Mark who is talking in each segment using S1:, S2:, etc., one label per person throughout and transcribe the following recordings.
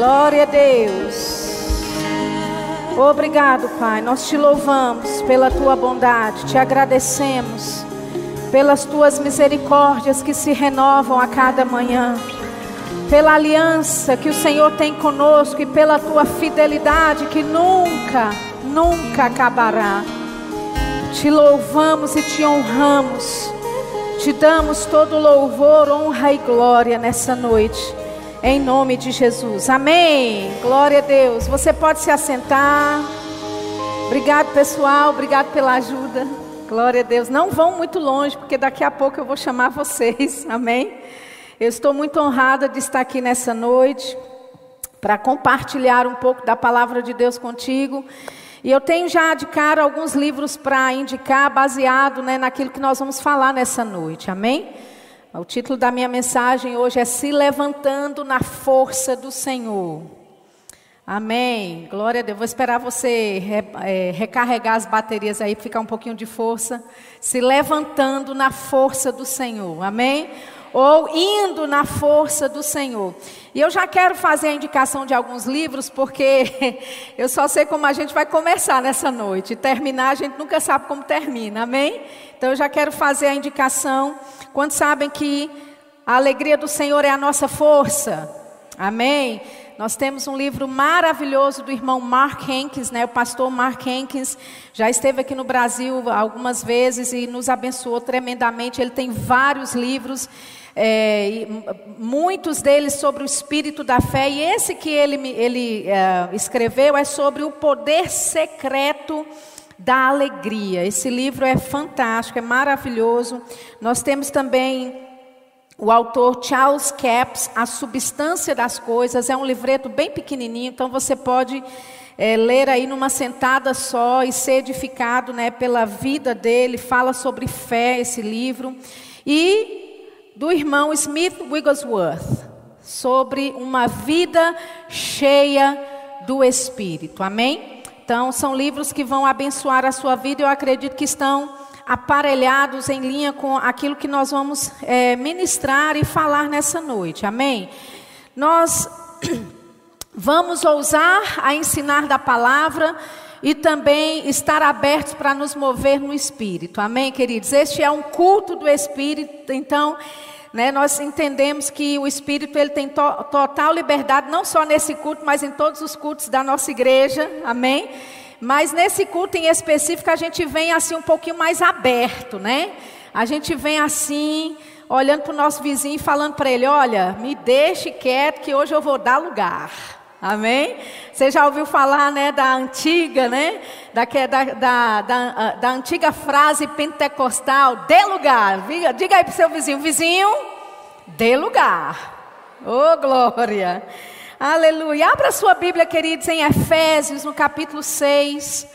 S1: Glória a Deus. Obrigado, Pai. Nós te louvamos pela tua bondade, te agradecemos pelas tuas misericórdias que se renovam a cada manhã, pela aliança que o Senhor tem conosco e pela tua fidelidade que nunca, nunca acabará. Te louvamos e te honramos, te damos todo louvor, honra e glória nessa noite. Em nome de Jesus. Amém. Glória a Deus. Você pode se assentar. Obrigado, pessoal. Obrigado pela ajuda. Glória a Deus. Não vão muito longe, porque daqui a pouco eu vou chamar vocês. Amém. Eu estou muito honrada de estar aqui nessa noite para compartilhar um pouco da palavra de Deus contigo. E eu tenho já de cara alguns livros para indicar, baseado né, naquilo que nós vamos falar nessa noite. Amém? O título da minha mensagem hoje é Se Levantando na Força do Senhor. Amém. Glória a Deus. Vou esperar você é, recarregar as baterias aí, ficar um pouquinho de força. Se levantando na força do Senhor. Amém ou indo na força do Senhor. E eu já quero fazer a indicação de alguns livros, porque eu só sei como a gente vai começar nessa noite. Terminar, a gente nunca sabe como termina, amém? Então eu já quero fazer a indicação. Quantos sabem que a alegria do Senhor é a nossa força? Amém? Nós temos um livro maravilhoso do irmão Mark Hankins, né? O pastor Mark Hankins já esteve aqui no Brasil algumas vezes e nos abençoou tremendamente. Ele tem vários livros é, muitos deles sobre o espírito da fé, e esse que ele, ele é, escreveu é sobre o poder secreto da alegria. Esse livro é fantástico, é maravilhoso. Nós temos também o autor Charles Capps, A Substância das Coisas, é um livreto bem pequenininho, então você pode é, ler aí numa sentada só e ser edificado né, pela vida dele. Fala sobre fé esse livro. E do irmão Smith Wigglesworth sobre uma vida cheia do Espírito. Amém? Então, são livros que vão abençoar a sua vida. Eu acredito que estão aparelhados em linha com aquilo que nós vamos é, ministrar e falar nessa noite. Amém? Nós vamos ousar a ensinar da palavra e também estar abertos para nos mover no Espírito. Amém, queridos? Este é um culto do Espírito, então né, nós entendemos que o Espírito ele tem to total liberdade, não só nesse culto, mas em todos os cultos da nossa igreja, amém? Mas nesse culto em específico a gente vem assim um pouquinho mais aberto, né? A gente vem assim, olhando para o nosso vizinho e falando para ele: olha, me deixe quieto que hoje eu vou dar lugar. Amém? Você já ouviu falar, né, da antiga, né, da, da, da, da, da antiga frase pentecostal, dê lugar. Diga aí para o seu vizinho, vizinho, dê lugar. Oh, glória. Aleluia. Abra sua Bíblia, queridos, em Efésios, no capítulo 6.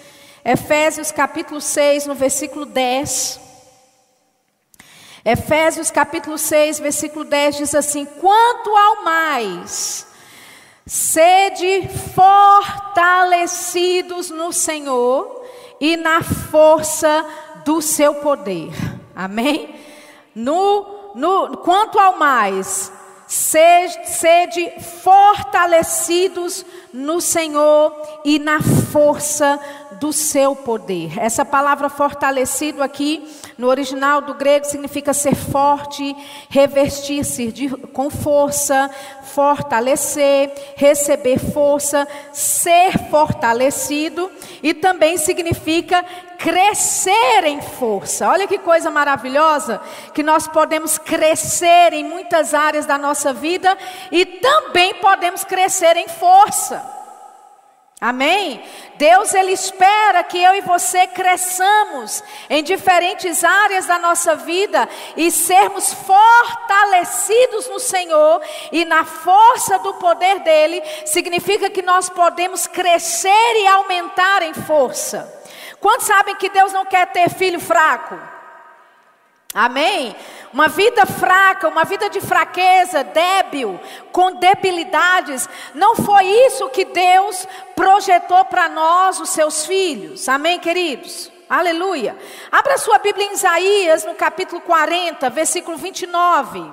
S1: Efésios, capítulo 6, no versículo 10. Efésios, capítulo 6, versículo 10 diz assim: Quanto ao mais Sede fortalecidos no Senhor e na força do seu poder. Amém? No, no, quanto ao mais, sede, sede fortalecidos no Senhor e na força do seu poder. Essa palavra fortalecido aqui, no original do grego, significa ser forte, revestir-se com força, fortalecer, receber força, ser fortalecido e também significa crescer em força. Olha que coisa maravilhosa que nós podemos crescer em muitas áreas da nossa vida e também podemos crescer em força. Amém? Deus ele espera que eu e você cresçamos em diferentes áreas da nossa vida e sermos fortalecidos no Senhor e na força do poder dele, significa que nós podemos crescer e aumentar em força. Quantos sabem que Deus não quer ter filho fraco? Amém? Uma vida fraca, uma vida de fraqueza, débil, com debilidades, não foi isso que Deus projetou para nós, os seus filhos. Amém, queridos? Aleluia. Abra sua Bíblia em Isaías, no capítulo 40, versículo 29.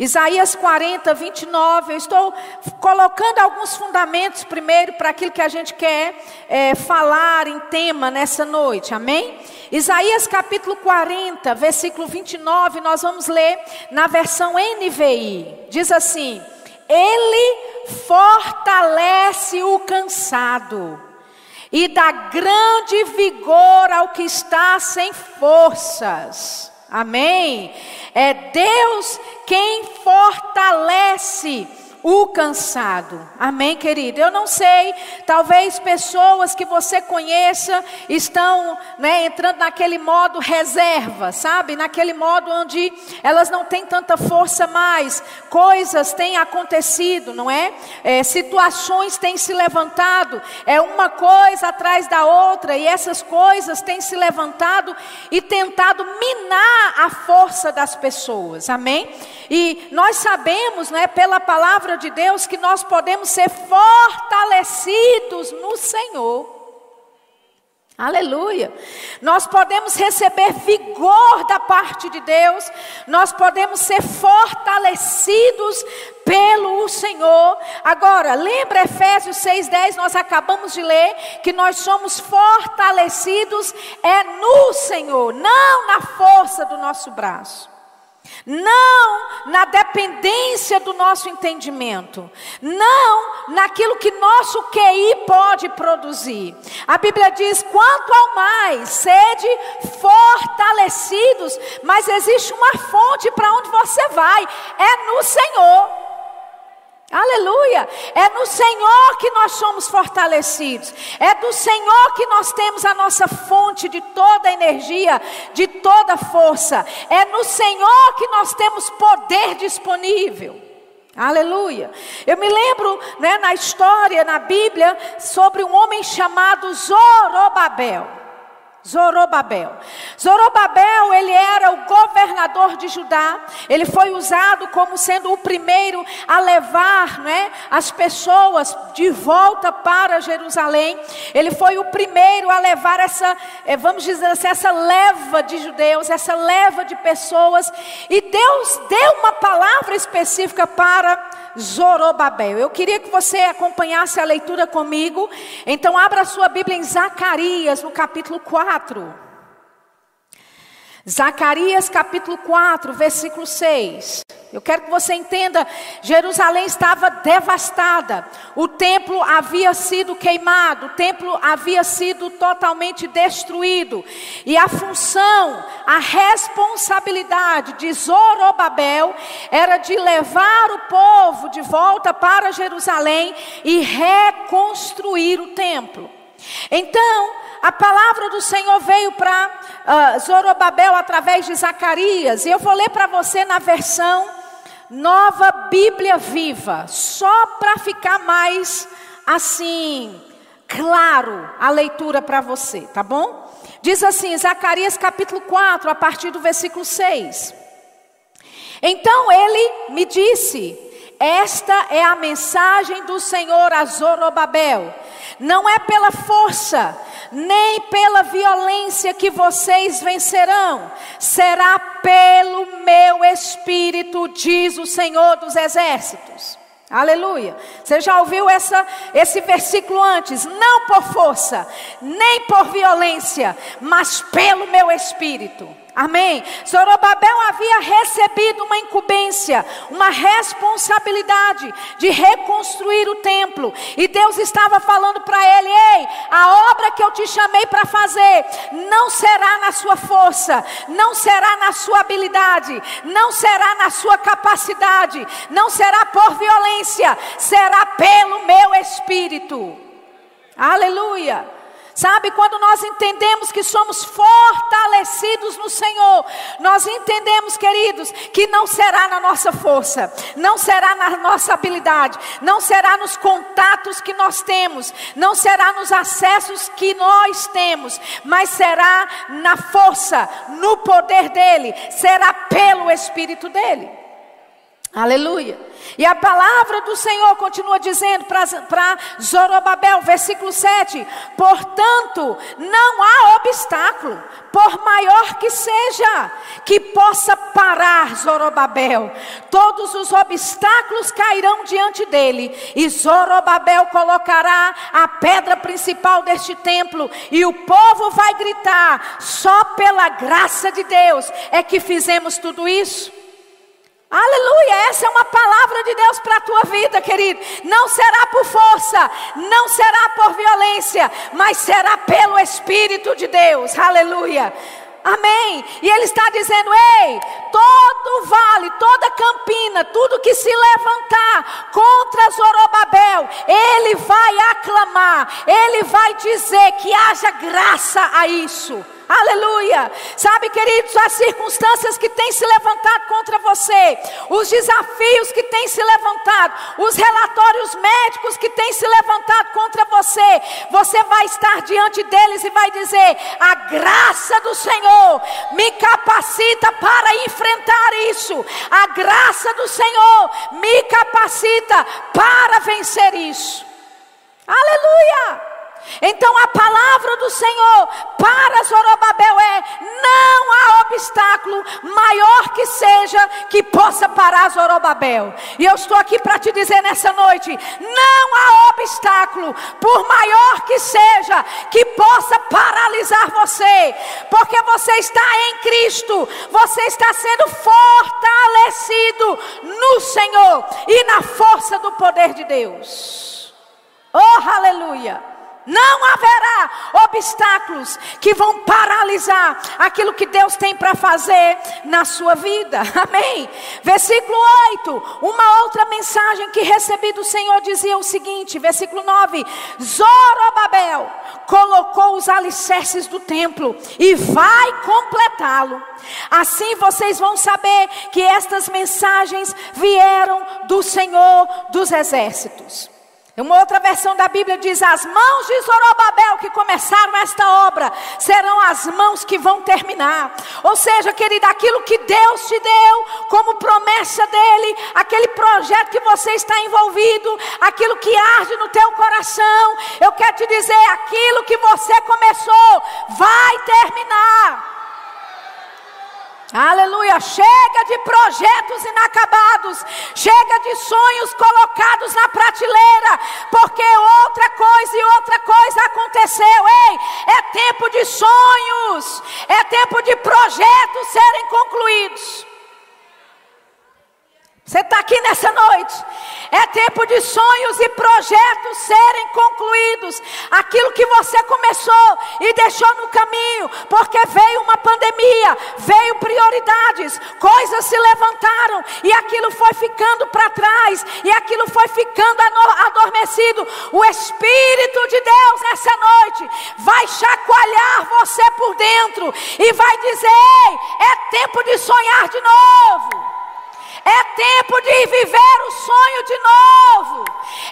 S1: Isaías 40, 29. Eu estou colocando alguns fundamentos primeiro para aquilo que a gente quer é, falar em tema nessa noite, amém? Isaías capítulo 40, versículo 29, nós vamos ler na versão NVI. Diz assim: Ele fortalece o cansado e dá grande vigor ao que está sem forças. Amém? É Deus quem fortalece o cansado. Amém, querido? Eu não sei, talvez pessoas que você conheça estão né, entrando naquele modo reserva, sabe? Naquele modo onde elas não têm tanta força mais. Coisas têm acontecido, não é? é situações têm se levantado. É uma coisa atrás da outra e essas coisas têm se levantado e tentado minar a força das pessoas. Amém? E nós sabemos, né, pela palavra palavra de Deus que nós podemos ser fortalecidos no Senhor. Aleluia. Nós podemos receber vigor da parte de Deus, nós podemos ser fortalecidos pelo Senhor. Agora, lembra Efésios 6:10, nós acabamos de ler que nós somos fortalecidos é no Senhor, não na força do nosso braço. Não na dependência do nosso entendimento, não naquilo que nosso QI pode produzir. A Bíblia diz: quanto ao mais, sede fortalecidos, mas existe uma fonte para onde você vai, é no Senhor. Aleluia! É no Senhor que nós somos fortalecidos. É do Senhor que nós temos a nossa fonte de toda energia, de toda força. É no Senhor que nós temos poder disponível. Aleluia. Eu me lembro, né, na história, na Bíblia, sobre um homem chamado Zorobabel. Zorobabel. Zorobabel, ele era o governador de Judá. Ele foi usado como sendo o primeiro a levar, né, as pessoas de volta para Jerusalém. Ele foi o primeiro a levar essa, eh, vamos dizer assim, essa leva de judeus, essa leva de pessoas. E Deus deu uma palavra específica para Zorobabel. Eu queria que você acompanhasse a leitura comigo. Então, abra sua Bíblia em Zacarias, no capítulo 4. Zacarias capítulo 4, versículo 6. Eu quero que você entenda: Jerusalém estava devastada, o templo havia sido queimado, o templo havia sido totalmente destruído, e a função, a responsabilidade de Zorobabel era de levar o povo de volta para Jerusalém e reconstruir o templo. Então, a palavra do Senhor veio para uh, Zorobabel através de Zacarias, e eu vou ler para você na versão Nova Bíblia Viva, só para ficar mais assim, claro a leitura para você, tá bom? Diz assim, Zacarias capítulo 4, a partir do versículo 6. Então ele me disse: Esta é a mensagem do Senhor a Zorobabel. Não é pela força, nem pela violência que vocês vencerão, será pelo meu espírito, diz o Senhor dos Exércitos. Aleluia. Você já ouviu essa, esse versículo antes? Não por força, nem por violência, mas pelo meu espírito. Amém. Zorobabel havia recebido uma incumbência, uma responsabilidade de reconstruir o templo. E Deus estava falando para ele: Ei, a obra que eu te chamei para fazer não será na sua força, não será na sua habilidade, não será na sua capacidade, não será por violência, será pelo meu espírito. Aleluia. Sabe, quando nós entendemos que somos fortalecidos no Senhor, nós entendemos, queridos, que não será na nossa força, não será na nossa habilidade, não será nos contatos que nós temos, não será nos acessos que nós temos, mas será na força, no poder dele, será pelo Espírito dele. Aleluia. E a palavra do Senhor continua dizendo para Zorobabel, versículo 7: Portanto, não há obstáculo, por maior que seja, que possa parar Zorobabel. Todos os obstáculos cairão diante dele, e Zorobabel colocará a pedra principal deste templo, e o povo vai gritar: só pela graça de Deus é que fizemos tudo isso. Aleluia, essa é uma palavra de Deus para a tua vida, querido. Não será por força, não será por violência, mas será pelo Espírito de Deus. Aleluia. Amém. E ele está dizendo: ei, todo vale, toda campina, tudo que se levantar contra Zorobabel, ele vai aclamar, ele vai dizer que haja graça a isso. Aleluia. Sabe, queridos, as circunstâncias que têm se levantado contra você, os desafios que têm se levantado, os relatórios médicos que têm se levantado contra você, você vai estar diante deles e vai dizer: A graça do Senhor me capacita para enfrentar isso. A graça do Senhor me capacita para vencer isso. Aleluia. Então a palavra do Senhor para Zorobabel é: não há obstáculo maior que seja que possa parar Zorobabel. E eu estou aqui para te dizer nessa noite: não há obstáculo, por maior que seja, que possa paralisar você, porque você está em Cristo, você está sendo fortalecido no Senhor e na força do poder de Deus. Oh, aleluia! Não haverá obstáculos que vão paralisar aquilo que Deus tem para fazer na sua vida. Amém. Versículo 8. Uma outra mensagem que recebi do Senhor dizia o seguinte: versículo 9: Zorobabel colocou os alicerces do templo e vai completá-lo. Assim vocês vão saber que estas mensagens vieram do Senhor dos exércitos. Uma outra versão da Bíblia diz: As mãos de Zorobabel que começaram esta obra serão as mãos que vão terminar. Ou seja, querida, aquilo que Deus te deu como promessa dele, aquele projeto que você está envolvido, aquilo que arde no teu coração, eu quero te dizer: aquilo que você começou vai terminar. Aleluia. Chega de projetos inacabados. Chega de sonhos colocados na prateleira. Porque outra coisa e outra coisa aconteceu. Ei, é tempo de sonhos. É tempo de projetos serem concluídos. Você está aqui nessa noite. É tempo de sonhos e projetos serem concluídos. Aquilo que você começou e deixou no caminho, porque veio uma pandemia, veio prioridades, coisas se levantaram e aquilo foi ficando para trás e aquilo foi ficando adormecido. O Espírito de Deus nessa noite vai chacoalhar você por dentro e vai dizer: Ei, é tempo de sonhar de novo. É tempo de viver o sonho de novo.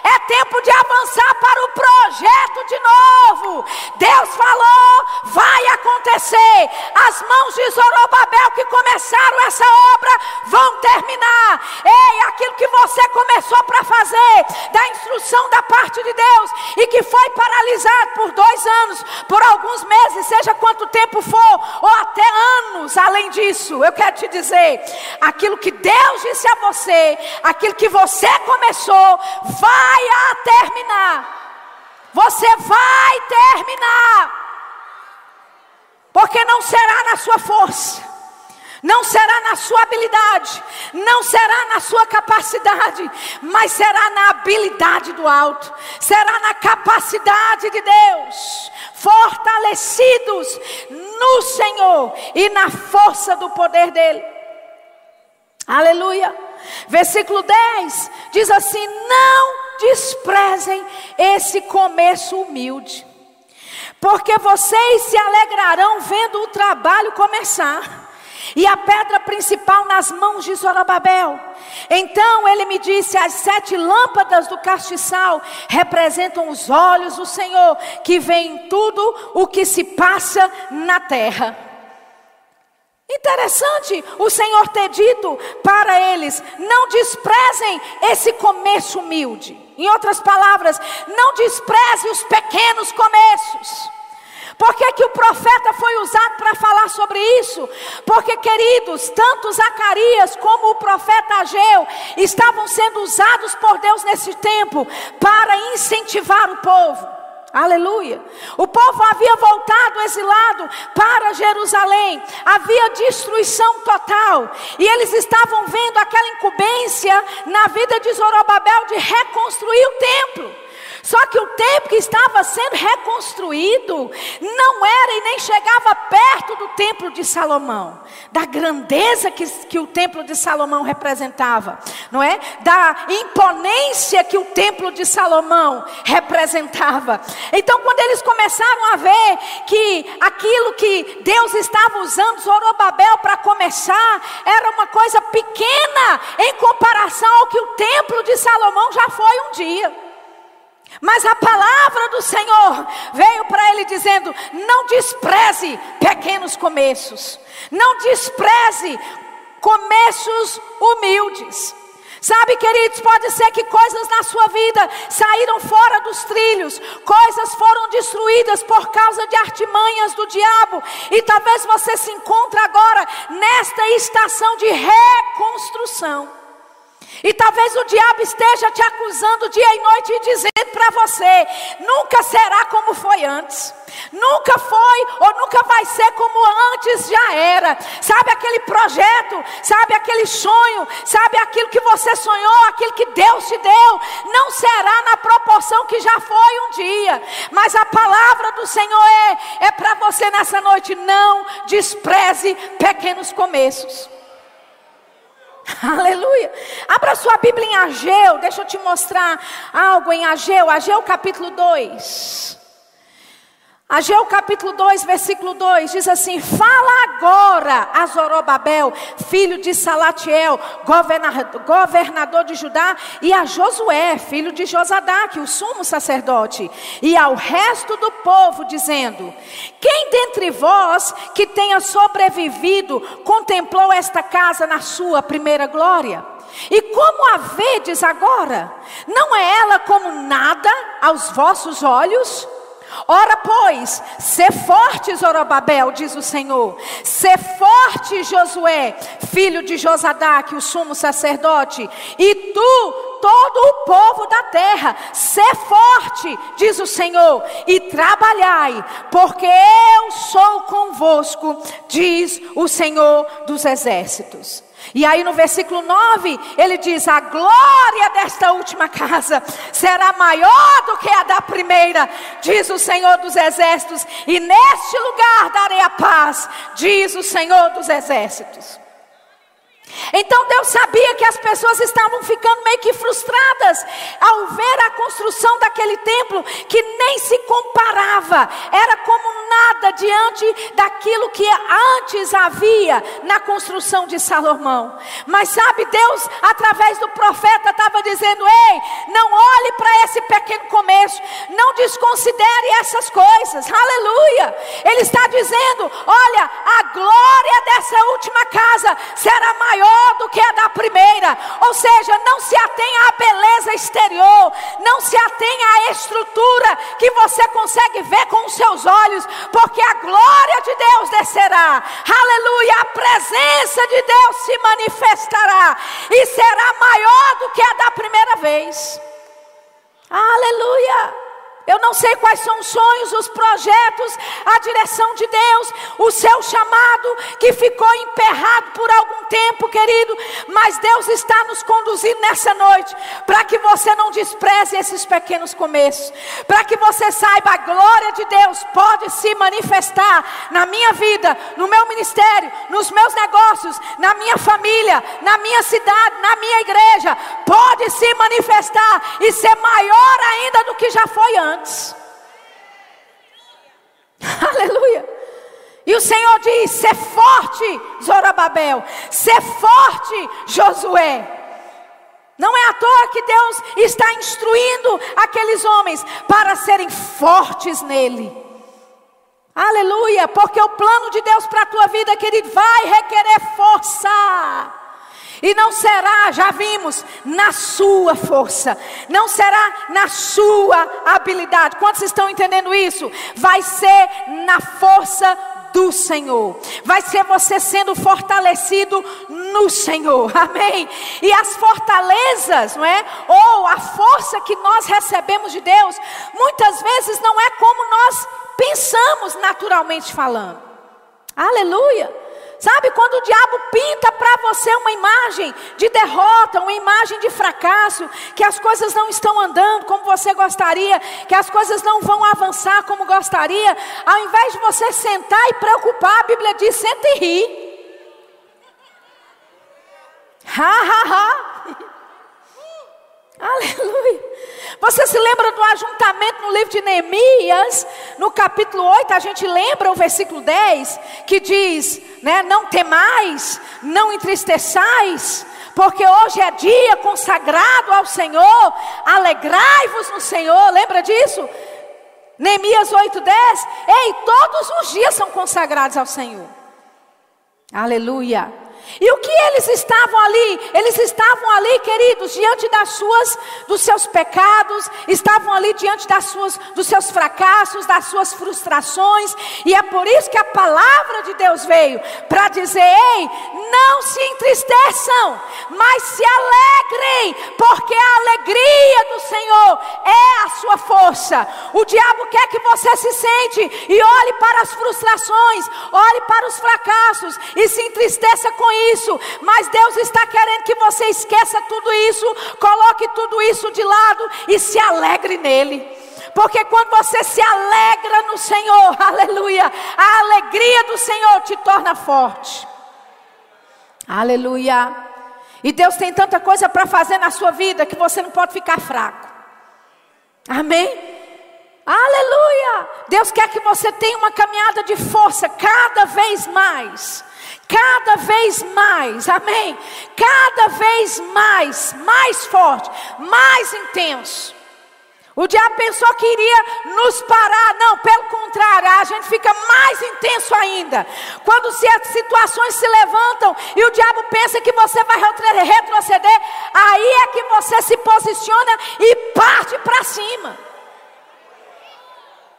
S1: É tempo de avançar para o projeto de novo. Deus falou, vai acontecer. As mãos de Zorobabel que começaram essa obra vão terminar. Ei, aquilo que você começou para fazer, da instrução da parte de Deus, e que foi paralisado por dois anos, por alguns meses, seja quanto tempo for, ou até anos além disso, eu quero te dizer, aquilo que Deus Disse a você, aquilo que você começou, vai a terminar. Você vai terminar. Porque não será na sua força, não será na sua habilidade, não será na sua capacidade, mas será na habilidade do alto, será na capacidade de Deus, fortalecidos no Senhor e na força do poder dEle. Aleluia. Versículo 10 diz assim: Não desprezem esse começo humilde, porque vocês se alegrarão vendo o trabalho começar. E a pedra principal nas mãos de Zorobabel. Então ele me disse: as sete lâmpadas do castiçal representam os olhos do Senhor, que vê em tudo o que se passa na terra. Interessante o Senhor ter dito para eles: não desprezem esse começo humilde. Em outras palavras, não despreze os pequenos começos. Por que, que o profeta foi usado para falar sobre isso? Porque, queridos, tanto Zacarias como o profeta Ageu estavam sendo usados por Deus nesse tempo para incentivar o povo. Aleluia. O povo havia voltado exilado para Jerusalém. Havia destruição total. E eles estavam vendo aquela incumbência na vida de Zorobabel de reconstruir o templo. Só que o templo que estava sendo reconstruído não era e nem chegava perto do templo de Salomão, da grandeza que, que o templo de Salomão representava, não é? Da imponência que o templo de Salomão representava. Então, quando eles começaram a ver que aquilo que Deus estava usando Zorobabel para começar era uma coisa pequena em comparação ao que o templo de Salomão já foi um dia. Mas a palavra do Senhor veio para ele dizendo: não despreze pequenos começos, não despreze começos humildes. Sabe, queridos, pode ser que coisas na sua vida saíram fora dos trilhos, coisas foram destruídas por causa de artimanhas do diabo, e talvez você se encontre agora nesta estação de reconstrução. E talvez o diabo esteja te acusando dia e noite e dizendo para você: nunca será como foi antes. Nunca foi ou nunca vai ser como antes já era. Sabe aquele projeto, sabe aquele sonho, sabe aquilo que você sonhou, aquilo que Deus te deu, não será na proporção que já foi um dia. Mas a palavra do Senhor é é para você nessa noite, não despreze pequenos começos. Aleluia. Abra sua Bíblia em Ageu. Deixa eu te mostrar algo em Ageu. Ageu capítulo 2. Ageu capítulo 2, versículo 2 diz assim: Fala agora a Zorobabel, filho de Salatiel, governador, de Judá, e a Josué, filho de Josadaque, o sumo sacerdote, e ao resto do povo, dizendo: Quem dentre vós que tenha sobrevivido contemplou esta casa na sua primeira glória? E como a vedes agora? Não é ela como nada aos vossos olhos? Ora, pois, ser forte, Zorobabel, diz o Senhor, ser forte, Josué, filho de Josadaque, o sumo sacerdote, e tu, todo o povo da terra, ser forte, diz o Senhor, e trabalhai, porque eu sou convosco, diz o Senhor dos exércitos. E aí no versículo 9, ele diz: A glória desta última casa será maior do que a da primeira, diz o Senhor dos exércitos, e neste lugar darei a paz, diz o Senhor dos exércitos. Então Deus sabia que as pessoas estavam ficando meio que frustradas ao ver a construção daquele templo que nem se comparava, era como nada diante daquilo que antes havia na construção de Salomão. Mas sabe, Deus, através do profeta, estava dizendo: Ei, não olhe para esse pequeno começo, não desconsidere essas coisas, aleluia. Ele está dizendo: Olha, a glória dessa última casa será maior maior do que a da primeira. Ou seja, não se atenha à beleza exterior, não se atenha à estrutura que você consegue ver com os seus olhos, porque a glória de Deus descerá. Aleluia! A presença de Deus se manifestará e será maior do que a da primeira vez. Aleluia! Eu não sei quais são os sonhos, os projetos, a direção de Deus, o seu chamado que ficou emperrado por algum tempo, querido, mas Deus está nos conduzindo nessa noite para que você não despreze esses pequenos começos, para que você saiba a glória de Deus pode se manifestar na minha vida, no meu ministério, nos meus negócios, na minha família, na minha cidade, na minha igreja, pode se manifestar e ser maior ainda do que já foi antes antes. Aleluia. E o Senhor diz: ser forte, Zorobabel, ser forte, Josué. Não é à toa que Deus está instruindo aqueles homens para serem fortes nele. Aleluia, porque o plano de Deus para a tua vida, querido, vai requerer força. E não será, já vimos, na sua força, não será na sua habilidade. Quantos estão entendendo isso? Vai ser na força do Senhor. Vai ser você sendo fortalecido no Senhor. Amém. E as fortalezas, não é? Ou a força que nós recebemos de Deus, muitas vezes não é como nós pensamos naturalmente falando. Aleluia. Sabe quando o diabo pinta para você uma imagem de derrota, uma imagem de fracasso, que as coisas não estão andando como você gostaria, que as coisas não vão avançar como gostaria, ao invés de você sentar e preocupar, a Bíblia diz: senta e ri. Ha, ha, ha. Aleluia. Você se lembra do ajuntamento no livro de Neemias, no capítulo 8, a gente lembra o versículo 10, que diz, né, não temais, não entristeçais, porque hoje é dia consagrado ao Senhor, alegrai-vos no Senhor, lembra disso? Neemias 8, 10, ei, todos os dias são consagrados ao Senhor, aleluia. E o que eles estavam ali? Eles estavam ali, queridos, diante das suas, dos seus pecados, estavam ali diante das suas, dos seus fracassos, das suas frustrações. E é por isso que a palavra de Deus veio para dizer: ei, não se entristeçam, mas se alegrem, porque a alegria do Senhor é a sua força. O diabo quer que você se sente e olhe para as frustrações, olhe para os fracassos e se entristeça com isso, mas Deus está querendo que você esqueça tudo isso, coloque tudo isso de lado e se alegre nele. Porque quando você se alegra no Senhor, aleluia, a alegria do Senhor te torna forte. Aleluia. E Deus tem tanta coisa para fazer na sua vida que você não pode ficar fraco. Amém? Aleluia! Deus quer que você tenha uma caminhada de força cada vez mais cada vez mais, amém? Cada vez mais, mais forte, mais intenso. O diabo pensou que iria nos parar, não, pelo contrário, a gente fica mais intenso ainda. Quando as situações se levantam e o diabo pensa que você vai retroceder, aí é que você se posiciona e parte para cima.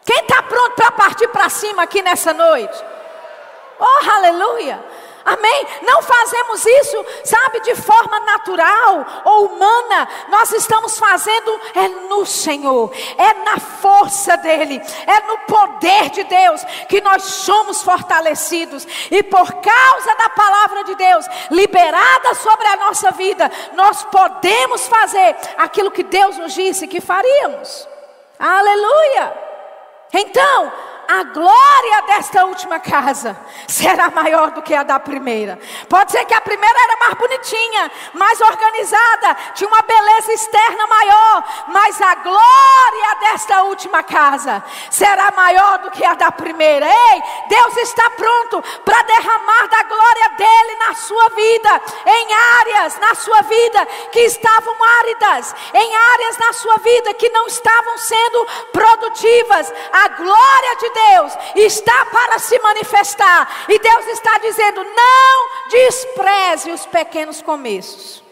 S1: Quem está pronto para partir para cima aqui nessa noite? Oh, aleluia! Amém? Não fazemos isso, sabe, de forma natural ou humana. Nós estamos fazendo é no Senhor, é na força dEle, é no poder de Deus que nós somos fortalecidos. E por causa da palavra de Deus liberada sobre a nossa vida, nós podemos fazer aquilo que Deus nos disse que faríamos. Aleluia! Então, a glória desta última casa será maior do que a da primeira. Pode ser que a primeira era mais bonitinha, mais organizada, tinha uma beleza externa maior, mas a glória desta última casa será maior do que a da primeira. Ei, Deus está pronto para derramar da glória dele na sua vida, em áreas na sua vida que estavam áridas, em áreas na sua vida que não estavam sendo produtivas. A glória de Deus está para se manifestar. E Deus está dizendo: não despreze os pequenos começos.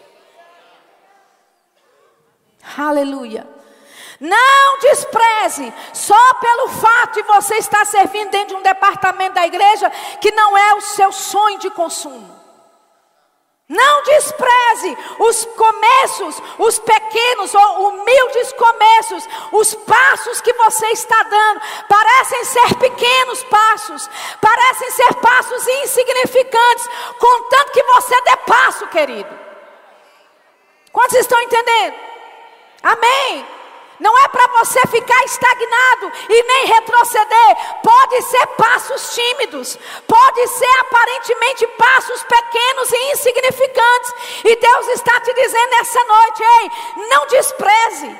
S1: Aleluia. Não despreze, só pelo fato de você estar servindo dentro de um departamento da igreja que não é o seu sonho de consumo. Não despreze os começos, os pequenos ou humildes começos, os passos que você está dando. Parecem ser pequenos passos, parecem ser passos insignificantes, contanto que você dê passo, querido. Quantos estão entendendo? Amém. Não é para você ficar estagnado e nem retroceder. Pode ser passos tímidos, pode ser aparentemente passos pequenos e insignificantes. E Deus está te dizendo nessa noite: ei, não despreze.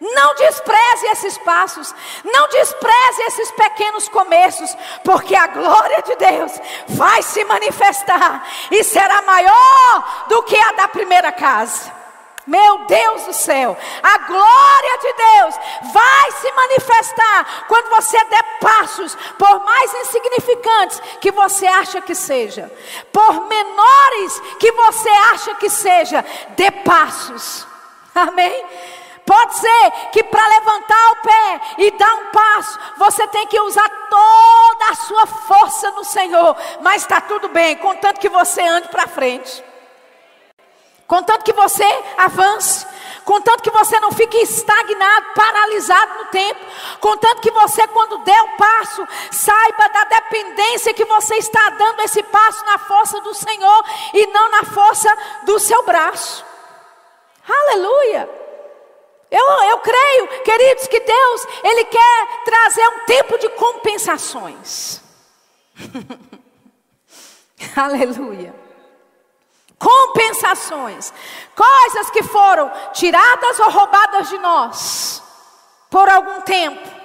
S1: Não despreze esses passos, não despreze esses pequenos começos, porque a glória de Deus vai se manifestar e será maior do que a da primeira casa. Meu Deus do céu, a glória de Deus vai se manifestar quando você der passos, por mais insignificantes que você acha que seja, por menores que você acha que seja, dê passos. Amém? Pode ser que para levantar o pé e dar um passo, você tem que usar toda a sua força no Senhor, mas está tudo bem, contanto que você ande para frente. Contanto que você avance, contanto que você não fique estagnado, paralisado no tempo, contanto que você, quando der o passo, saiba da dependência que você está dando esse passo na força do Senhor e não na força do seu braço. Aleluia! Eu, eu creio, queridos, que Deus, Ele quer trazer um tempo de compensações. Aleluia. Compensações. Coisas que foram tiradas ou roubadas de nós por algum tempo.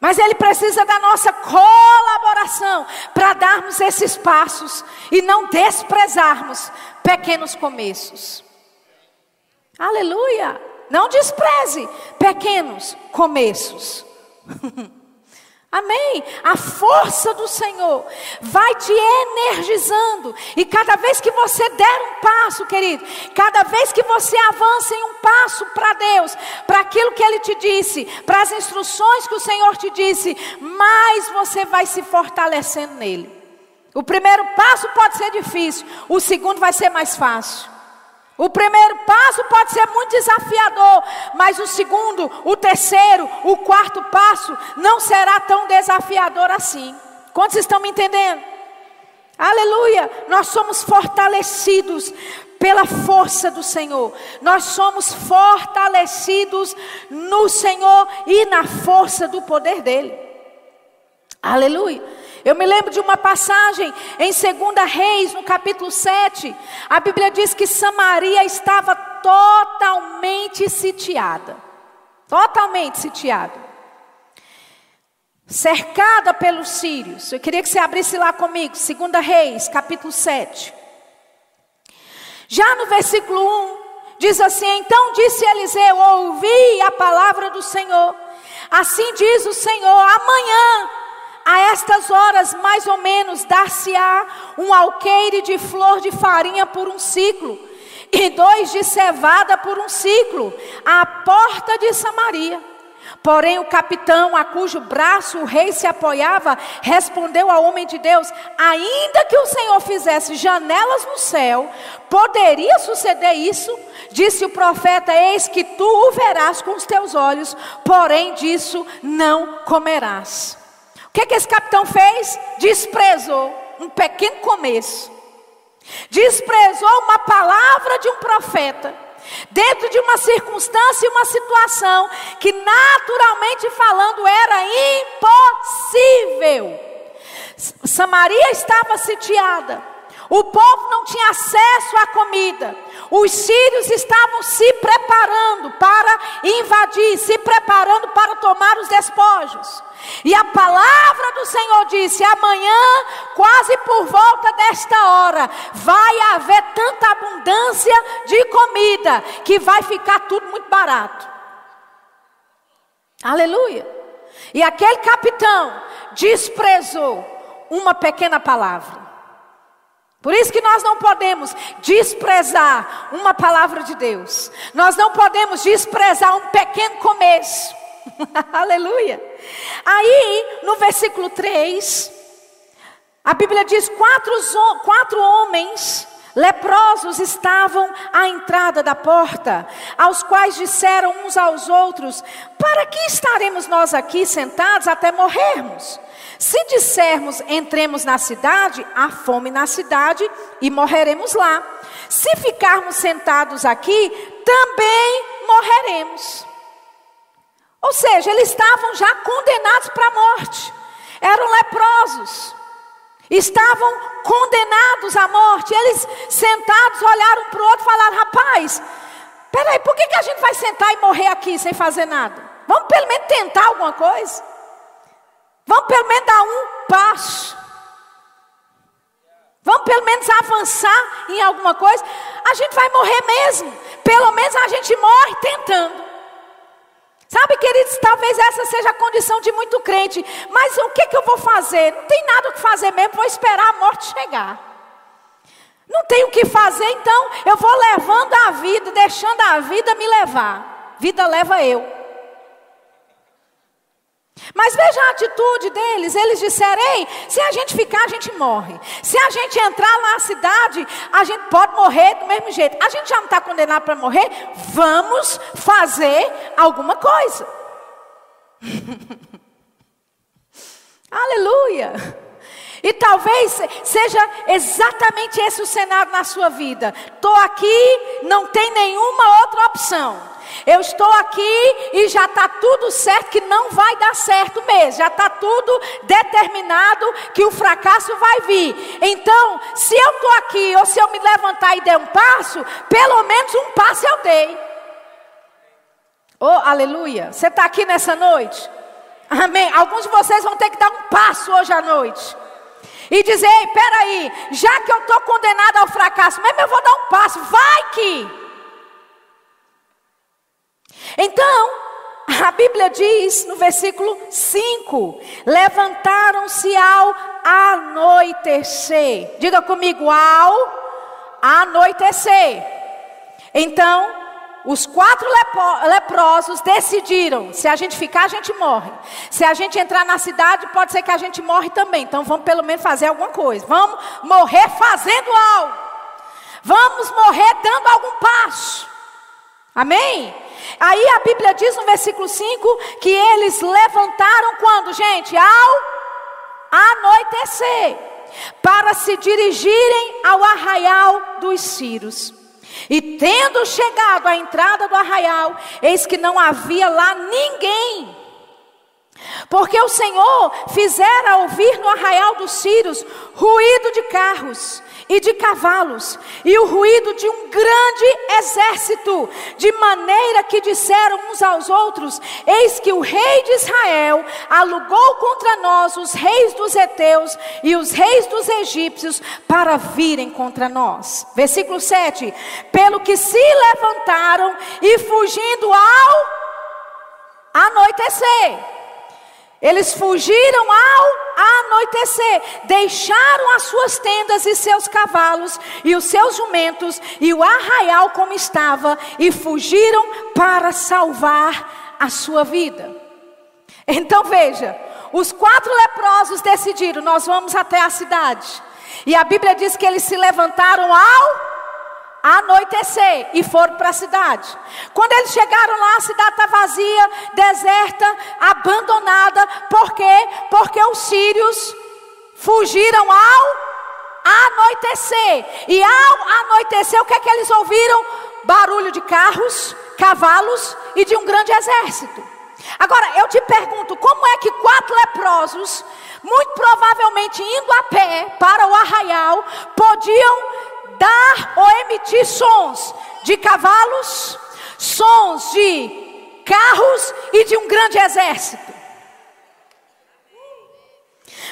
S1: Mas Ele precisa da nossa colaboração para darmos esses passos e não desprezarmos pequenos começos. Aleluia. Não despreze pequenos começos. Amém? A força do Senhor vai te energizando. E cada vez que você der um passo, querido, cada vez que você avança em um passo para Deus, para aquilo que Ele te disse, para as instruções que o Senhor te disse, mais você vai se fortalecendo nele. O primeiro passo pode ser difícil, o segundo vai ser mais fácil. O primeiro passo pode ser muito desafiador, mas o segundo, o terceiro, o quarto passo não será tão desafiador assim. Quantos estão me entendendo? Aleluia! Nós somos fortalecidos pela força do Senhor. Nós somos fortalecidos no Senhor e na força do poder dele. Aleluia! Eu me lembro de uma passagem em 2 Reis, no capítulo 7. A Bíblia diz que Samaria estava totalmente sitiada. Totalmente sitiada. Cercada pelos sírios. Eu queria que você abrisse lá comigo, 2 Reis, capítulo 7. Já no versículo 1, diz assim: Então disse Eliseu: Ouvi a palavra do Senhor. Assim diz o Senhor: Amanhã a estas horas, mais ou menos, dar-se-á um alqueire de flor de farinha por um ciclo, e dois de cevada por um ciclo, à porta de Samaria. Porém, o capitão, a cujo braço o rei se apoiava, respondeu ao homem de Deus: Ainda que o Senhor fizesse janelas no céu, poderia suceder isso? Disse o profeta: Eis que tu o verás com os teus olhos, porém disso não comerás que, que esse capitão fez? Desprezou um pequeno começo. Desprezou uma palavra de um profeta. Dentro de uma circunstância e uma situação que, naturalmente falando, era impossível. Samaria estava sitiada. O povo não tinha acesso à comida. Os sírios estavam se preparando para invadir, se preparando para tomar os despojos. E a palavra do Senhor disse: amanhã, quase por volta desta hora, vai haver tanta abundância de comida que vai ficar tudo muito barato. Aleluia. E aquele capitão desprezou uma pequena palavra. Por isso que nós não podemos desprezar uma palavra de Deus. Nós não podemos desprezar um pequeno começo. Aleluia. Aí, no versículo 3, a Bíblia diz: quatro, quatro homens leprosos estavam à entrada da porta, aos quais disseram uns aos outros: Para que estaremos nós aqui sentados até morrermos? Se dissermos entremos na cidade, há fome na cidade e morreremos lá. Se ficarmos sentados aqui, também morreremos. Ou seja, eles estavam já condenados para a morte. Eram leprosos. Estavam condenados à morte. Eles sentados olharam para o outro e falaram: Rapaz, peraí, por que, que a gente vai sentar e morrer aqui sem fazer nada? Vamos pelo menos tentar alguma coisa. Vamos pelo menos dar um passo. Vamos pelo menos avançar em alguma coisa. A gente vai morrer mesmo. pelo menos a gente morre tentando. Sabe, queridos, talvez essa seja a condição de muito crente. Mas o que, que eu vou fazer? Não tem nada o que fazer mesmo, vou esperar a morte chegar. Não tenho o que fazer, então eu vou levando a vida, deixando a vida me levar. Vida leva eu. Mas veja a atitude deles. Eles disseram: Ei, se a gente ficar, a gente morre. Se a gente entrar na cidade, a gente pode morrer do mesmo jeito. A gente já não está condenado para morrer. Vamos fazer alguma coisa. Aleluia. E talvez seja exatamente esse o cenário na sua vida. Estou aqui, não tem nenhuma outra opção. Eu estou aqui e já está tudo certo que não vai dar certo mesmo. Já está tudo determinado que o fracasso vai vir. Então, se eu estou aqui ou se eu me levantar e der um passo, pelo menos um passo eu dei. Oh, aleluia. Você está aqui nessa noite? Amém. Alguns de vocês vão ter que dar um passo hoje à noite. E dizer, ei, peraí, já que eu estou condenado ao fracasso, mesmo eu vou dar um passo, vai que. Então, a Bíblia diz no versículo 5: levantaram-se ao anoitecer. Diga comigo, ao anoitecer. Então, os quatro leprosos decidiram: se a gente ficar, a gente morre. Se a gente entrar na cidade, pode ser que a gente morre também. Então vamos pelo menos fazer alguma coisa. Vamos morrer fazendo algo. Vamos morrer dando algum passo. Amém? Aí a Bíblia diz no versículo 5 que eles levantaram quando, gente? Ao anoitecer, para se dirigirem ao arraial dos Círios. E tendo chegado à entrada do arraial, eis que não havia lá ninguém. Porque o Senhor fizera ouvir no arraial dos Círios ruído de carros e de cavalos, e o ruído de um grande exército, de maneira que disseram uns aos outros: Eis que o rei de Israel alugou contra nós os reis dos heteus e os reis dos egípcios para virem contra nós. Versículo 7: Pelo que se levantaram e fugindo ao anoitecer eles fugiram ao anoitecer, deixaram as suas tendas e seus cavalos e os seus jumentos e o arraial como estava e fugiram para salvar a sua vida. Então veja, os quatro leprosos decidiram: nós vamos até a cidade. E a Bíblia diz que eles se levantaram ao anoitecer e foram para a cidade. Quando eles chegaram lá, a cidade está vazia, deserta, abandonada. Por quê? Porque os sírios fugiram ao anoitecer. E ao anoitecer, o que é que eles ouviram? Barulho de carros, cavalos e de um grande exército. Agora, eu te pergunto, como é que quatro leprosos, muito provavelmente indo a pé para o arraial, podiam dar ou emitir sons de cavalos, sons de carros e de um grande exército.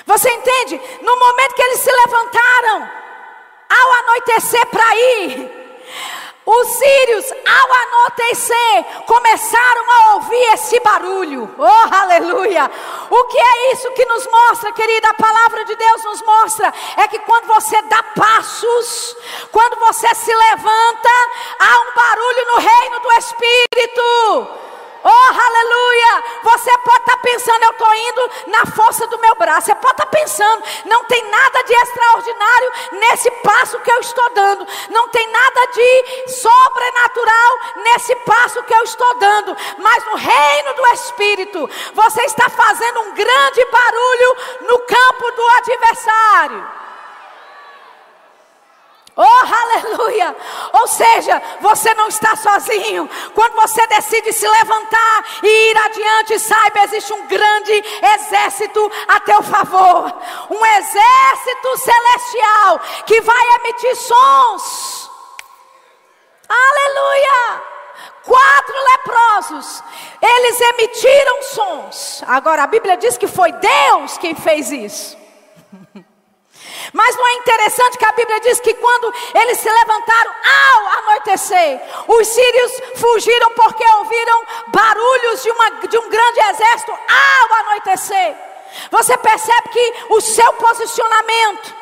S1: Você entende? No momento que eles se levantaram, ao anoitecer para ir, os sírios, ao anoitecer, começaram a ouvir esse barulho. Oh, aleluia! O que é isso que nos mostra, querida? A palavra de Deus nos mostra é que quando você dá passos, quando você se levanta, há um barulho no reino do Espírito. Oh, aleluia! Você pode estar tá pensando, eu estou indo na força do meu braço. Você pode estar tá pensando, não tem nada de extraordinário nesse passo que eu estou dando. Não tem nada de sobrenatural nesse passo que eu estou dando. Mas no reino do Espírito, você está fazendo um grande barulho no campo do adversário. Oh, aleluia! Ou seja, você não está sozinho. Quando você decide se levantar e ir adiante, saiba, existe um grande exército a teu favor. Um exército celestial que vai emitir sons. Aleluia! Quatro leprosos, eles emitiram sons. Agora a Bíblia diz que foi Deus quem fez isso. Mas não é interessante que a Bíblia diz que quando eles se levantaram ao anoitecer, os sírios fugiram porque ouviram barulhos de, uma, de um grande exército ao anoitecer. Você percebe que o seu posicionamento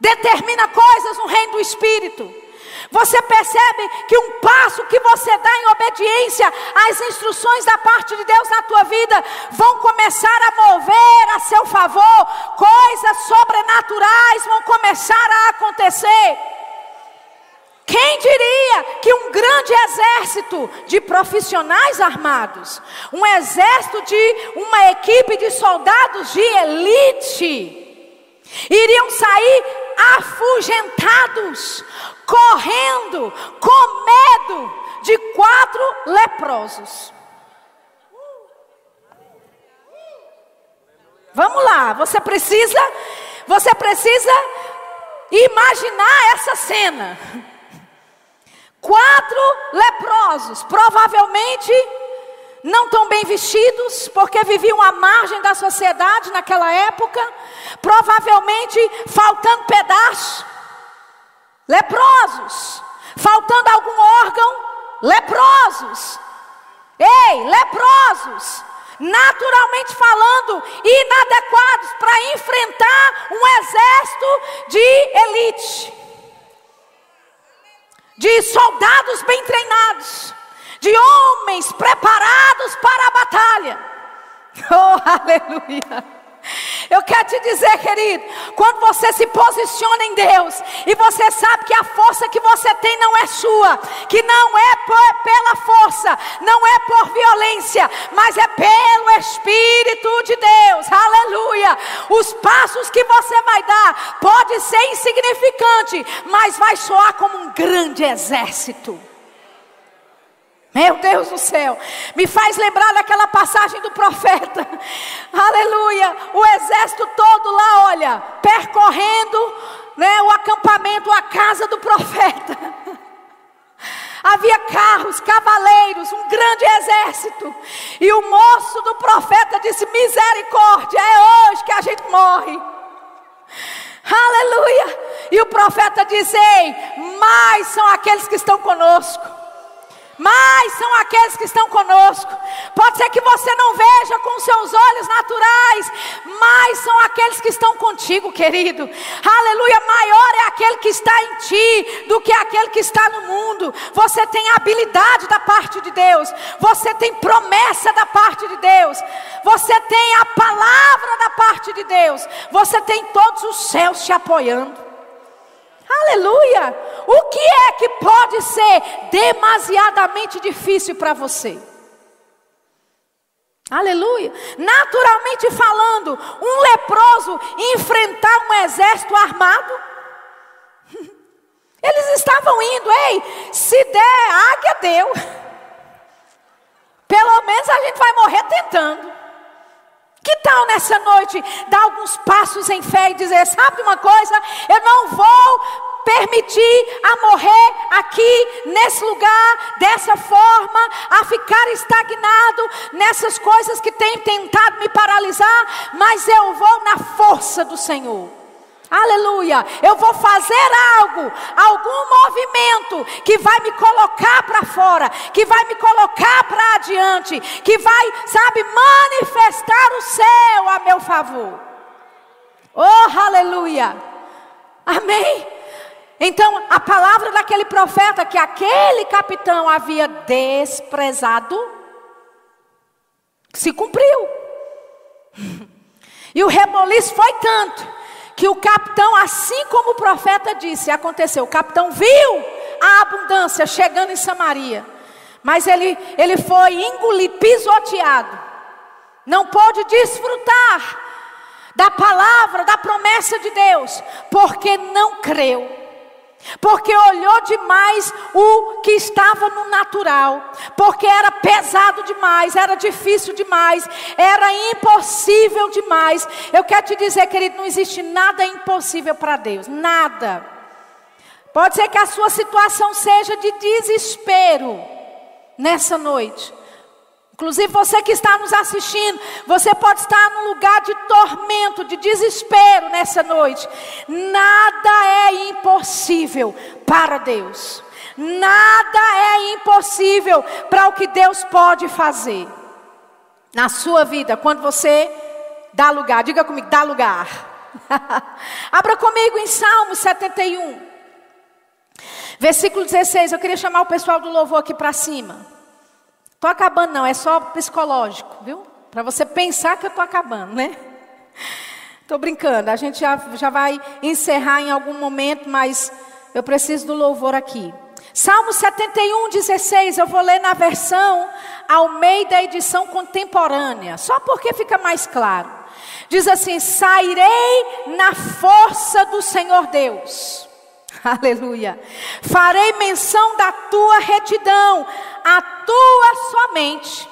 S1: determina coisas no reino do Espírito. Você percebe que um passo que você dá em obediência às instruções da parte de Deus na tua vida vão começar a mover a seu favor, coisas sobrenaturais vão começar a acontecer. Quem diria que um grande exército de profissionais armados, um exército de uma equipe de soldados de elite, iriam sair afugentados, correndo, com medo de quatro leprosos. Vamos lá, você precisa, você precisa imaginar essa cena. Quatro leprosos, provavelmente não tão bem vestidos, porque viviam à margem da sociedade naquela época, provavelmente faltando pedaço, leprosos, faltando algum órgão, leprosos. Ei, leprosos, naturalmente falando, inadequados para enfrentar um exército de elite, de soldados bem treinados de homens preparados para a batalha. Oh, aleluia. Eu quero te dizer, querido, quando você se posiciona em Deus e você sabe que a força que você tem não é sua, que não é por, pela força, não é por violência, mas é pelo Espírito de Deus, aleluia. Os passos que você vai dar pode ser insignificante, mas vai soar como um grande exército. Meu Deus do céu, me faz lembrar daquela passagem do profeta. Aleluia! O exército todo lá, olha, percorrendo né, o acampamento, a casa do profeta. Havia carros, cavaleiros, um grande exército. E o moço do profeta disse: Misericórdia, é hoje que a gente morre. Aleluia! E o profeta disse: Ei, mais são aqueles que estão conosco mais são aqueles que estão conosco. Pode ser que você não veja com seus olhos naturais, mais são aqueles que estão contigo, querido. Aleluia, maior é aquele que está em ti do que aquele que está no mundo. Você tem habilidade da parte de Deus, você tem promessa da parte de Deus, você tem a palavra da parte de Deus, você tem todos os céus te apoiando. Aleluia! O que é que pode ser demasiadamente difícil para você? Aleluia! Naturalmente falando, um leproso enfrentar um exército armado. Eles estavam indo, ei, se der, águia deu. Pelo menos a gente vai morrer tentando. Que tal nessa noite dar alguns passos em fé e dizer: sabe uma coisa? Eu não vou permitir a morrer aqui nesse lugar dessa forma, a ficar estagnado nessas coisas que têm tentado me paralisar, mas eu vou na força do Senhor. Aleluia. Eu vou fazer algo, algum movimento que vai me colocar para fora, que vai me colocar para adiante, que vai, sabe, manifestar o céu a meu favor. Oh, aleluia. Amém. Então, a palavra daquele profeta que aquele capitão havia desprezado se cumpriu. E o reboliço foi tanto que o capitão, assim como o profeta disse, aconteceu. O capitão viu a abundância chegando em Samaria, mas ele, ele foi engolido, pisoteado, não pôde desfrutar da palavra, da promessa de Deus, porque não creu. Porque olhou demais o que estava no natural, porque era pesado demais, era difícil demais, era impossível demais. Eu quero te dizer, querido, não existe nada impossível para Deus, nada. Pode ser que a sua situação seja de desespero nessa noite. Inclusive você que está nos assistindo, você pode estar num lugar de tormento, de desespero nessa noite. Nada é impossível para Deus. Nada é impossível para o que Deus pode fazer na sua vida quando você dá lugar. Diga comigo, dá lugar. Abra comigo em Salmo 71. Versículo 16. Eu queria chamar o pessoal do louvor aqui para cima. Estou acabando, não, é só psicológico, viu? Para você pensar que eu estou acabando, né? Estou brincando, a gente já, já vai encerrar em algum momento, mas eu preciso do louvor aqui. Salmo 71, 16, eu vou ler na versão ao meio da edição contemporânea, só porque fica mais claro. Diz assim: Sairei na força do Senhor Deus. Aleluia. Farei menção da tua retidão, a tua somente.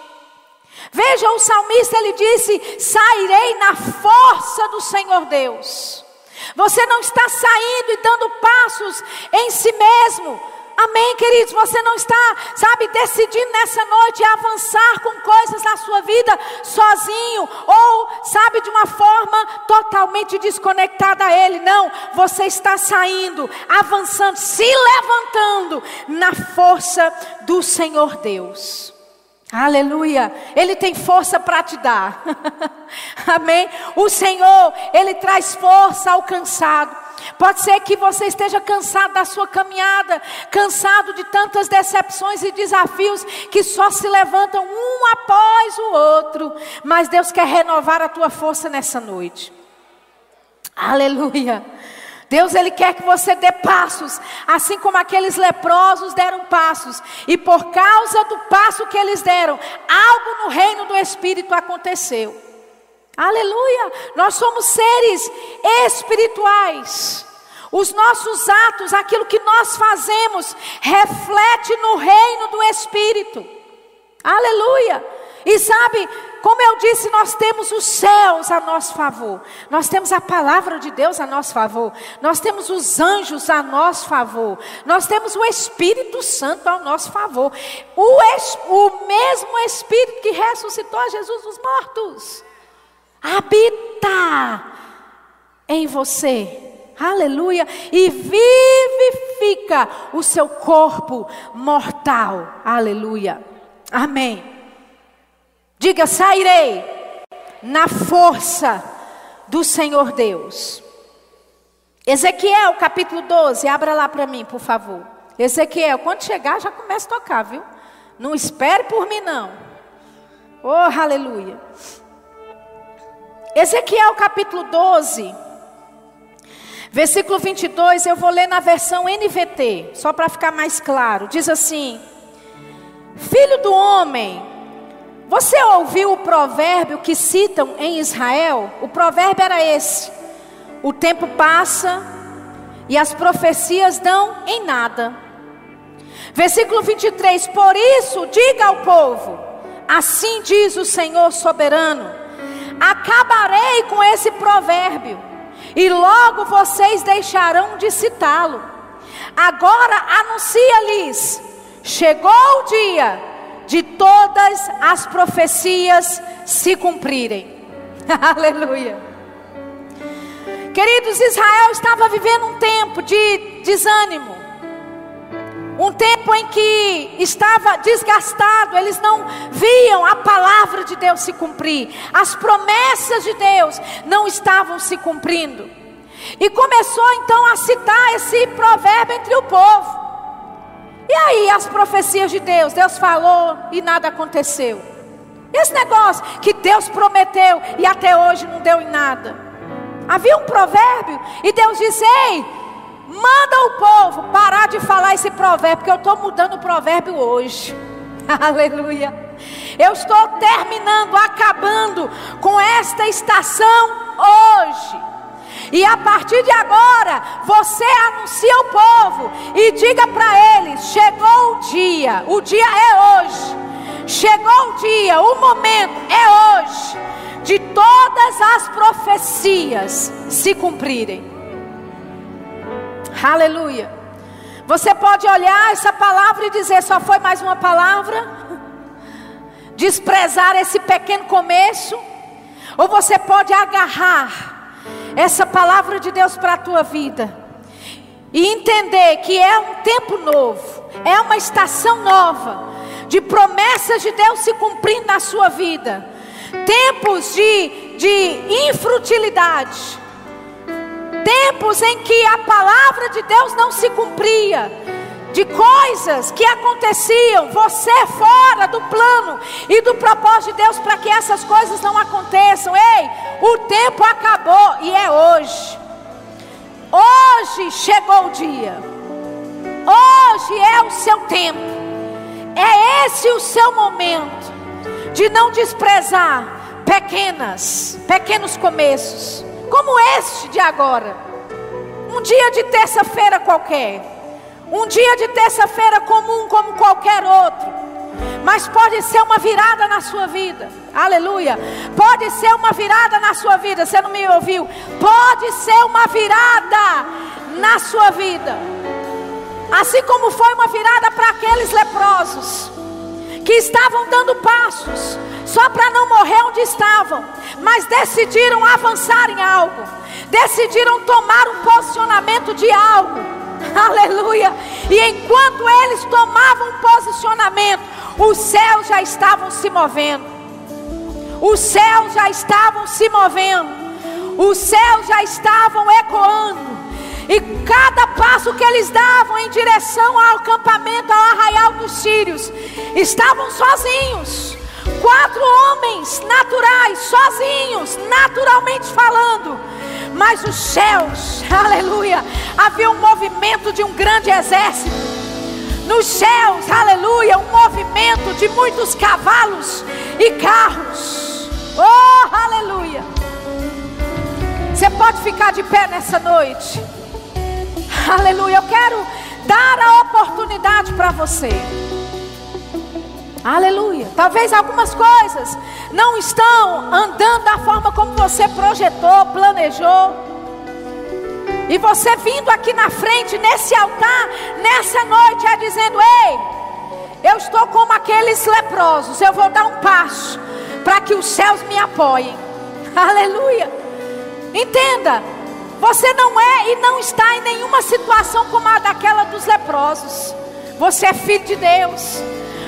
S1: Veja, o salmista ele disse: Sairei na força do Senhor Deus. Você não está saindo e dando passos em si mesmo, Amém, queridos? Você não está, sabe, decidindo nessa noite avançar com coisas na sua vida sozinho, ou, sabe, de uma forma totalmente desconectada a Ele. Não, você está saindo, avançando, se levantando na força do Senhor Deus. Aleluia. Ele tem força para te dar. Amém. O Senhor, ele traz força ao cansado. Pode ser que você esteja cansado da sua caminhada, cansado de tantas decepções e desafios que só se levantam um após o outro, mas Deus quer renovar a tua força nessa noite. Aleluia. Deus ele quer que você dê passos, assim como aqueles leprosos deram passos, e por causa do passo que eles deram, algo no reino do espírito aconteceu. Aleluia! Nós somos seres espirituais. Os nossos atos, aquilo que nós fazemos, reflete no reino do Espírito. Aleluia! E sabe, como eu disse, nós temos os céus a nosso favor, nós temos a palavra de Deus a nosso favor, nós temos os anjos a nosso favor, nós temos o Espírito Santo ao nosso favor, o, o mesmo Espírito que ressuscitou Jesus dos mortos habita em você. Aleluia. E vivifica o seu corpo mortal. Aleluia. Amém. Diga: sairei na força do Senhor Deus. Ezequiel capítulo 12, abra lá para mim, por favor. Ezequiel, quando chegar, já começa a tocar, viu? Não espere por mim, não. Oh, aleluia. Ezequiel capítulo 12, versículo 22, eu vou ler na versão NVT, só para ficar mais claro. Diz assim: Filho do homem, você ouviu o provérbio que citam em Israel? O provérbio era esse: O tempo passa e as profecias dão em nada. Versículo 23: Por isso, diga ao povo: Assim diz o Senhor soberano acabarei com esse provérbio, e logo vocês deixarão de citá-lo. Agora anuncia-lhes: chegou o dia de todas as profecias se cumprirem. Aleluia. Queridos, Israel estava vivendo um tempo de desânimo, um tempo em que estava desgastado, eles não viam a palavra de Deus se cumprir, as promessas de Deus não estavam se cumprindo. E começou então a citar esse provérbio entre o povo. E aí as profecias de Deus, Deus falou e nada aconteceu. Esse negócio que Deus prometeu e até hoje não deu em nada. Havia um provérbio e Deus disse: Ei, Manda o povo parar de falar esse provérbio, porque eu estou mudando o provérbio hoje. Aleluia. Eu estou terminando, acabando com esta estação hoje. E a partir de agora, você anuncia ao povo e diga para eles: chegou o dia, o dia é hoje. Chegou o dia, o momento é hoje de todas as profecias se cumprirem. Aleluia. Você pode olhar essa palavra e dizer: só foi mais uma palavra? desprezar esse pequeno começo, ou você pode agarrar essa palavra de Deus para a tua vida. E entender que é um tempo novo, é uma estação nova de promessas de Deus se cumprindo na sua vida, tempos de, de infrutilidade, tempos em que a palavra de Deus não se cumpria, de coisas que aconteciam, você fora do plano e do propósito de Deus para que essas coisas não aconteçam. Ei, o tempo acabou e é hoje. Hoje chegou o dia. Hoje é o seu tempo. É esse o seu momento de não desprezar pequenas, pequenos começos, como este de agora. Um dia de terça-feira qualquer um dia de terça-feira comum como qualquer outro. Mas pode ser uma virada na sua vida. Aleluia. Pode ser uma virada na sua vida. Você não me ouviu? Pode ser uma virada na sua vida. Assim como foi uma virada para aqueles leprosos que estavam dando passos só para não morrer onde estavam, mas decidiram avançar em algo, decidiram tomar um posicionamento de algo. Aleluia. E enquanto eles tomavam posicionamento, os céus já estavam se movendo. Os céus já estavam se movendo. Os céus já estavam ecoando. E cada passo que eles davam em direção ao acampamento, ao arraial dos sírios, estavam sozinhos. Quatro homens naturais, sozinhos, naturalmente falando mas os céus, aleluia, havia um movimento de um grande exército. Nos céus, aleluia, um movimento de muitos cavalos e carros. Oh, aleluia. Você pode ficar de pé nessa noite. Aleluia. Eu quero dar a oportunidade para você. Aleluia. Talvez algumas coisas não estão andando da forma como você projetou, planejou. E você vindo aqui na frente, nesse altar, nessa noite, é dizendo: Ei, eu estou como aqueles leprosos, eu vou dar um passo para que os céus me apoiem. Aleluia. Entenda, você não é e não está em nenhuma situação como a daquela dos leprosos. Você é filho de Deus.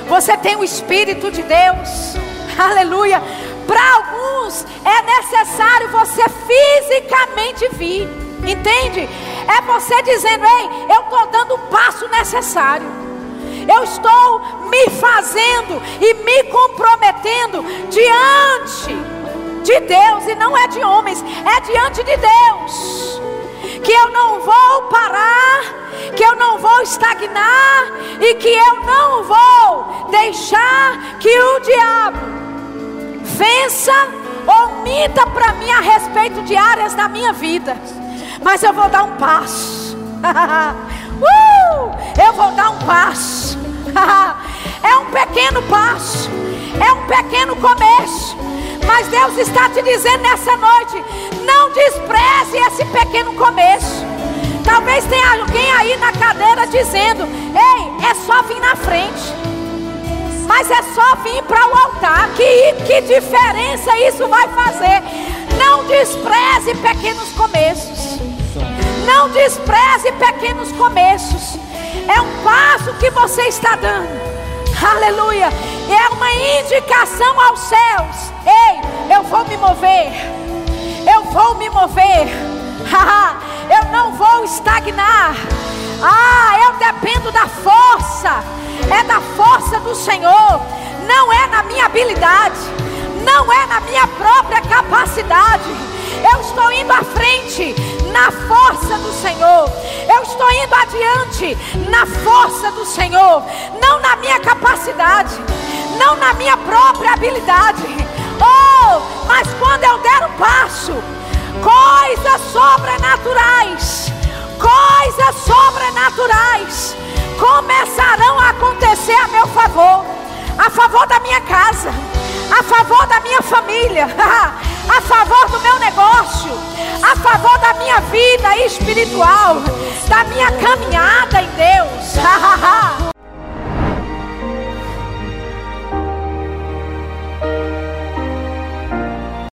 S1: Você tem o Espírito de Deus. Aleluia. Para alguns é necessário você fisicamente vir. Entende? É você dizendo: Ei, eu estou dando o passo necessário. Eu estou me fazendo e me comprometendo diante de Deus, e não é de homens, é diante de Deus. Que eu não vou parar, que eu não vou estagnar e que eu não vou deixar que o diabo vença ou minta para mim a respeito de áreas da minha vida. Mas eu vou dar um passo. uh, eu vou dar um passo. é um pequeno passo. É um pequeno começo. Mas Deus está te dizendo nessa noite: não despreze esse pequeno começo. Talvez tenha alguém aí na cadeira dizendo: Ei, é só vir na frente. Mas é só vir para o altar. Que, que diferença isso vai fazer? Não despreze pequenos começos. Não despreze pequenos começos. É um passo que você está dando. Aleluia. É uma indicação aos céus. Ei, eu vou me mover. Eu vou me mover. eu não vou estagnar. Ah, eu dependo da força. É da força do Senhor. Não é na minha habilidade. Não é na minha própria capacidade. Eu estou indo à frente na força do Senhor. Eu estou indo adiante na força do Senhor, não na minha capacidade, não na minha própria habilidade. Oh, mas quando eu der um passo, coisas sobrenaturais, coisas sobrenaturais começarão a acontecer a meu favor, a favor da minha casa, a favor da minha família, a favor do meu negócio, a favor da minha vida espiritual, da minha caminhada em Deus.